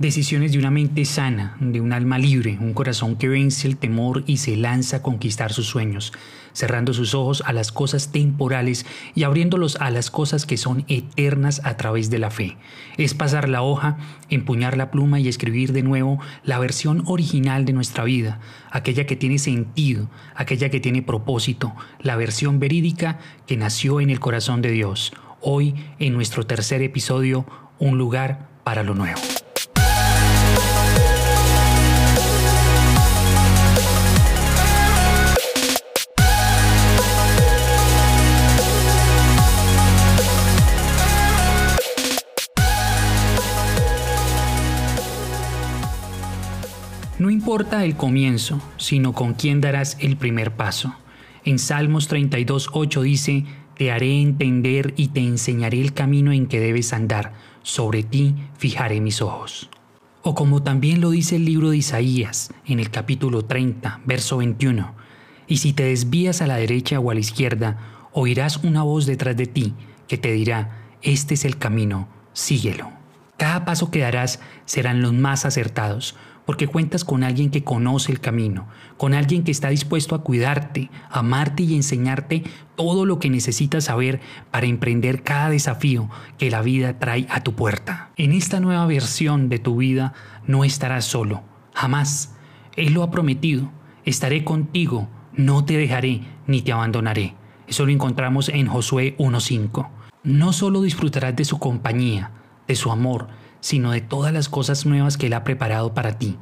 Decisiones de una mente sana, de un alma libre, un corazón que vence el temor y se lanza a conquistar sus sueños, cerrando sus ojos a las cosas temporales y abriéndolos a las cosas que son eternas a través de la fe. Es pasar la hoja, empuñar la pluma y escribir de nuevo la versión original de nuestra vida, aquella que tiene sentido, aquella que tiene propósito, la versión verídica que nació en el corazón de Dios. Hoy, en nuestro tercer episodio, un lugar para lo nuevo. Importa el comienzo, sino con quién darás el primer paso. En Salmos 32.8 dice, Te haré entender y te enseñaré el camino en que debes andar, sobre ti fijaré mis ojos. O como también lo dice el libro de Isaías, en el capítulo 30, verso 21, Y si te desvías a la derecha o a la izquierda, oirás una voz detrás de ti que te dirá, Este es el camino, síguelo. Cada paso que darás serán los más acertados, porque cuentas con alguien que conoce el camino, con alguien que está dispuesto a cuidarte, amarte y enseñarte todo lo que necesitas saber para emprender cada desafío que la vida trae a tu puerta. En esta nueva versión de tu vida no estarás solo, jamás. Él lo ha prometido, estaré contigo, no te dejaré ni te abandonaré. Eso lo encontramos en Josué 1.5. No solo disfrutarás de su compañía, de su amor, sino de todas las cosas nuevas que Él ha preparado para ti.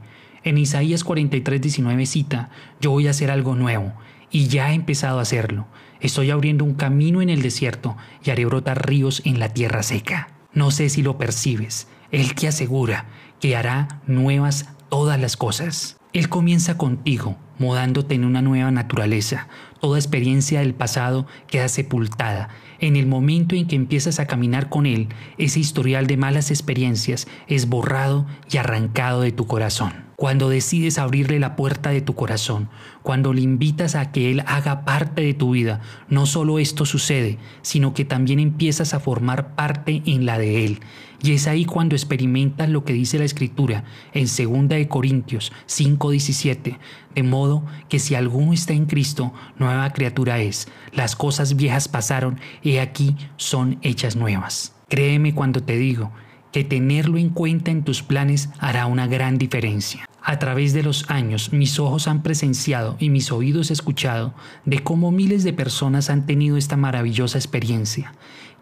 En Isaías 43, 19 cita, yo voy a hacer algo nuevo, y ya he empezado a hacerlo. Estoy abriendo un camino en el desierto y haré brotar ríos en la tierra seca. No sé si lo percibes, Él te asegura que hará nuevas todas las cosas. Él comienza contigo, mudándote en una nueva naturaleza. Toda experiencia del pasado queda sepultada. En el momento en que empiezas a caminar con Él, ese historial de malas experiencias es borrado y arrancado de tu corazón cuando decides abrirle la puerta de tu corazón, cuando le invitas a que Él haga parte de tu vida, no solo esto sucede, sino que también empiezas a formar parte en la de Él. Y es ahí cuando experimentas lo que dice la Escritura en 2 Corintios 5:17, de modo que si alguno está en Cristo, nueva criatura es, las cosas viejas pasaron y aquí son hechas nuevas. Créeme cuando te digo, que tenerlo en cuenta en tus planes hará una gran diferencia. A través de los años mis ojos han presenciado y mis oídos escuchado de cómo miles de personas han tenido esta maravillosa experiencia,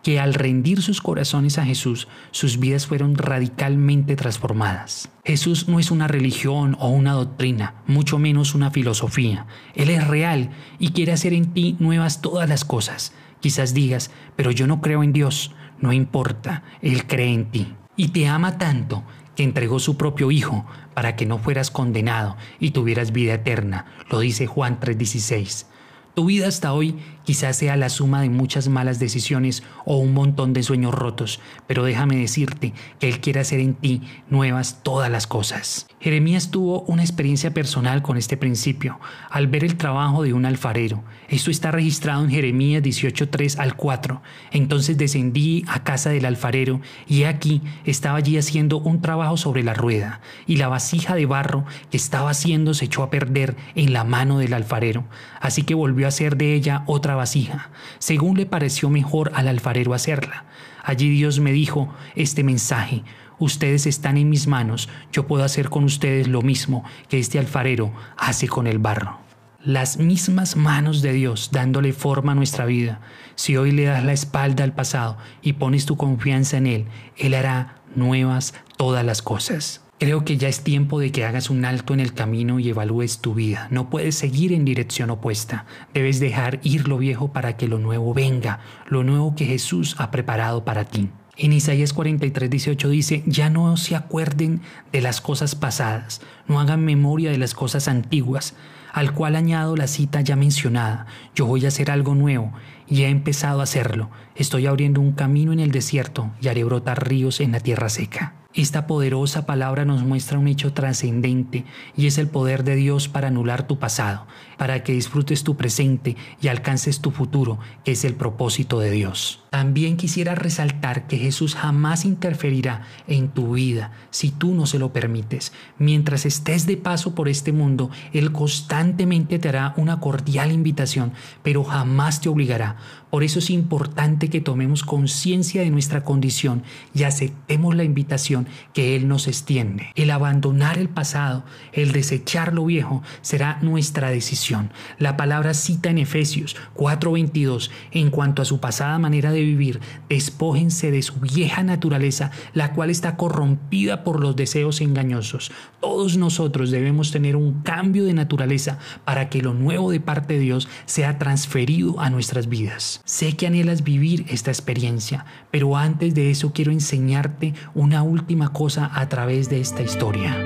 que al rendir sus corazones a Jesús, sus vidas fueron radicalmente transformadas. Jesús no es una religión o una doctrina, mucho menos una filosofía. Él es real y quiere hacer en ti nuevas todas las cosas. Quizás digas, pero yo no creo en Dios. No importa, Él cree en ti. Y te ama tanto que entregó su propio Hijo para que no fueras condenado y tuvieras vida eterna, lo dice Juan 3:16. Tu vida hasta hoy quizás sea la suma de muchas malas decisiones o un montón de sueños rotos, pero déjame decirte que Él quiere hacer en ti nuevas todas las cosas. Jeremías tuvo una experiencia personal con este principio al ver el trabajo de un alfarero. Esto está registrado en Jeremías 18.3 al 4. Entonces descendí a casa del alfarero y aquí estaba allí haciendo un trabajo sobre la rueda y la vasija de barro que estaba haciendo se echó a perder en la mano del alfarero. Así que volvió hacer de ella otra vasija, según le pareció mejor al alfarero hacerla. Allí Dios me dijo este mensaje, ustedes están en mis manos, yo puedo hacer con ustedes lo mismo que este alfarero hace con el barro. Las mismas manos de Dios dándole forma a nuestra vida. Si hoy le das la espalda al pasado y pones tu confianza en Él, Él hará nuevas todas las cosas. Creo que ya es tiempo de que hagas un alto en el camino y evalúes tu vida. No puedes seguir en dirección opuesta. Debes dejar ir lo viejo para que lo nuevo venga, lo nuevo que Jesús ha preparado para ti. En Isaías 43, 18 dice, ya no se acuerden de las cosas pasadas, no hagan memoria de las cosas antiguas, al cual añado la cita ya mencionada, yo voy a hacer algo nuevo, y he empezado a hacerlo, estoy abriendo un camino en el desierto y haré brotar ríos en la tierra seca. Esta poderosa palabra nos muestra un hecho trascendente y es el poder de Dios para anular tu pasado, para que disfrutes tu presente y alcances tu futuro, que es el propósito de Dios. También quisiera resaltar que Jesús jamás interferirá en tu vida si tú no se lo permites. Mientras estés de paso por este mundo, Él constantemente te hará una cordial invitación, pero jamás te obligará. Por eso es importante que tomemos conciencia de nuestra condición y aceptemos la invitación que Él nos extiende. El abandonar el pasado, el desechar lo viejo, será nuestra decisión. La palabra cita en Efesios 4:22, en cuanto a su pasada manera de vivir, despójense de su vieja naturaleza, la cual está corrompida por los deseos engañosos. Todos nosotros debemos tener un cambio de naturaleza para que lo nuevo de parte de Dios sea transferido a nuestras vidas. Sé que anhelas vivir esta experiencia, pero antes de eso quiero enseñarte una última cosa a través de esta historia.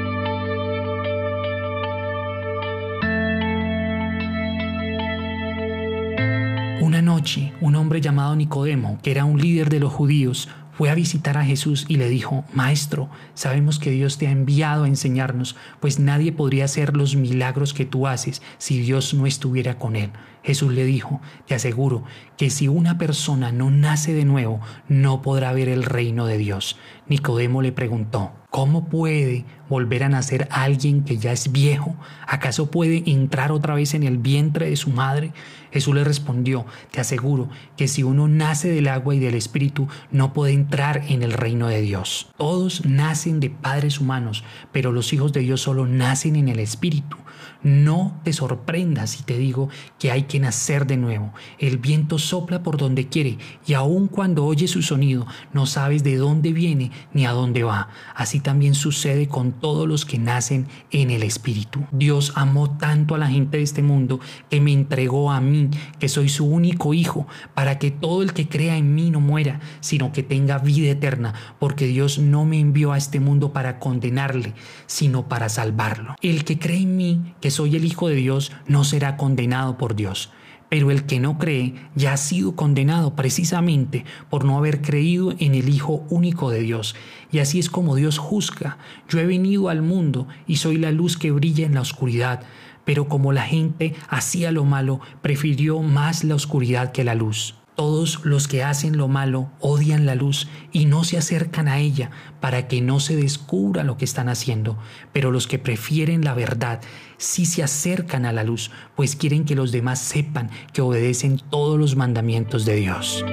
Una noche, un hombre llamado Nicodemo, que era un líder de los judíos, fue a visitar a Jesús y le dijo, Maestro, sabemos que Dios te ha enviado a enseñarnos, pues nadie podría hacer los milagros que tú haces si Dios no estuviera con él. Jesús le dijo, te aseguro que si una persona no nace de nuevo, no podrá ver el reino de Dios. Nicodemo le preguntó, ¿cómo puede volver a nacer alguien que ya es viejo? ¿Acaso puede entrar otra vez en el vientre de su madre? Jesús le respondió, te aseguro que si uno nace del agua y del espíritu, no puede entrar en el reino de Dios. Todos nacen de padres humanos, pero los hijos de Dios solo nacen en el espíritu. No te sorprendas si te digo que hay que nacer de nuevo. El viento sopla por donde quiere y aun cuando oyes su sonido no sabes de dónde viene ni a dónde va. Así también sucede con todos los que nacen en el Espíritu. Dios amó tanto a la gente de este mundo que me entregó a mí, que soy su único hijo, para que todo el que crea en mí no muera, sino que tenga vida eterna, porque Dios no me envió a este mundo para condenarle, sino para salvarlo. El que cree en mí, que soy el Hijo de Dios, no será condenado por Dios. Pero el que no cree ya ha sido condenado precisamente por no haber creído en el Hijo único de Dios. Y así es como Dios juzga. Yo he venido al mundo y soy la luz que brilla en la oscuridad. Pero como la gente hacía lo malo, prefirió más la oscuridad que la luz. Todos los que hacen lo malo odian la luz y no se acercan a ella para que no se descubra lo que están haciendo. Pero los que prefieren la verdad sí se acercan a la luz, pues quieren que los demás sepan que obedecen todos los mandamientos de Dios.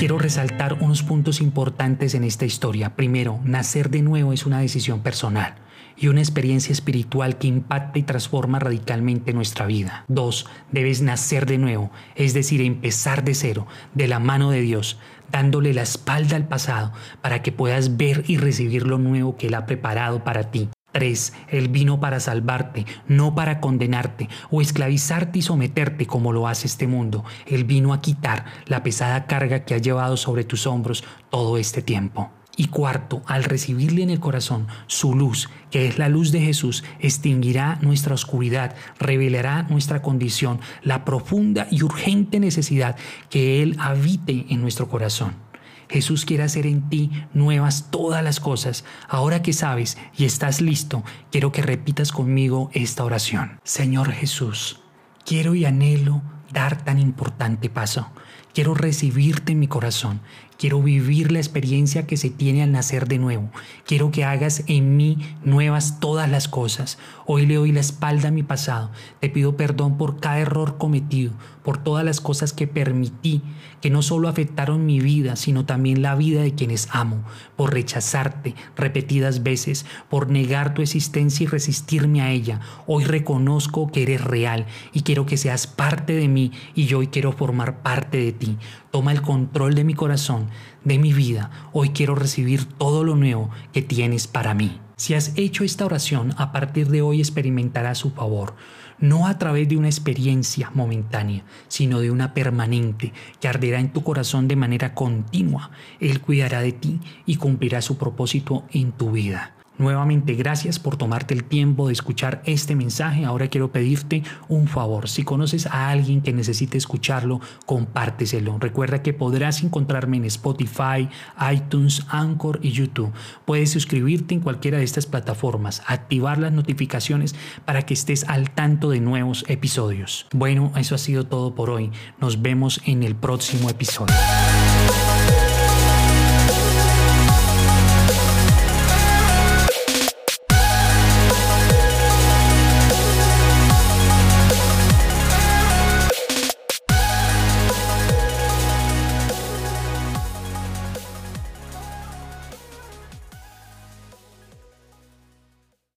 Quiero resaltar unos puntos importantes en esta historia. Primero, nacer de nuevo es una decisión personal y una experiencia espiritual que impacta y transforma radicalmente nuestra vida. Dos, debes nacer de nuevo, es decir, empezar de cero, de la mano de Dios, dándole la espalda al pasado para que puedas ver y recibir lo nuevo que Él ha preparado para ti. 3. Él vino para salvarte, no para condenarte o esclavizarte y someterte como lo hace este mundo. Él vino a quitar la pesada carga que ha llevado sobre tus hombros todo este tiempo. Y cuarto, al recibirle en el corazón su luz, que es la luz de Jesús, extinguirá nuestra oscuridad, revelará nuestra condición, la profunda y urgente necesidad que Él habite en nuestro corazón. Jesús quiere hacer en ti nuevas todas las cosas. Ahora que sabes y estás listo, quiero que repitas conmigo esta oración. Señor Jesús, quiero y anhelo dar tan importante paso. Quiero recibirte en mi corazón. Quiero vivir la experiencia que se tiene al nacer de nuevo. Quiero que hagas en mí nuevas todas las cosas. Hoy le doy la espalda a mi pasado. Te pido perdón por cada error cometido, por todas las cosas que permití, que no solo afectaron mi vida, sino también la vida de quienes amo, por rechazarte repetidas veces, por negar tu existencia y resistirme a ella. Hoy reconozco que eres real y quiero que seas parte de mí y yo hoy quiero formar parte de ti. Toma el control de mi corazón, de mi vida. Hoy quiero recibir todo lo nuevo que tienes para mí. Si has hecho esta oración, a partir de hoy experimentarás su favor, no a través de una experiencia momentánea, sino de una permanente que arderá en tu corazón de manera continua. Él cuidará de ti y cumplirá su propósito en tu vida. Nuevamente, gracias por tomarte el tiempo de escuchar este mensaje. Ahora quiero pedirte un favor. Si conoces a alguien que necesite escucharlo, compárteselo. Recuerda que podrás encontrarme en Spotify, iTunes, Anchor y YouTube. Puedes suscribirte en cualquiera de estas plataformas, activar las notificaciones para que estés al tanto de nuevos episodios. Bueno, eso ha sido todo por hoy. Nos vemos en el próximo episodio.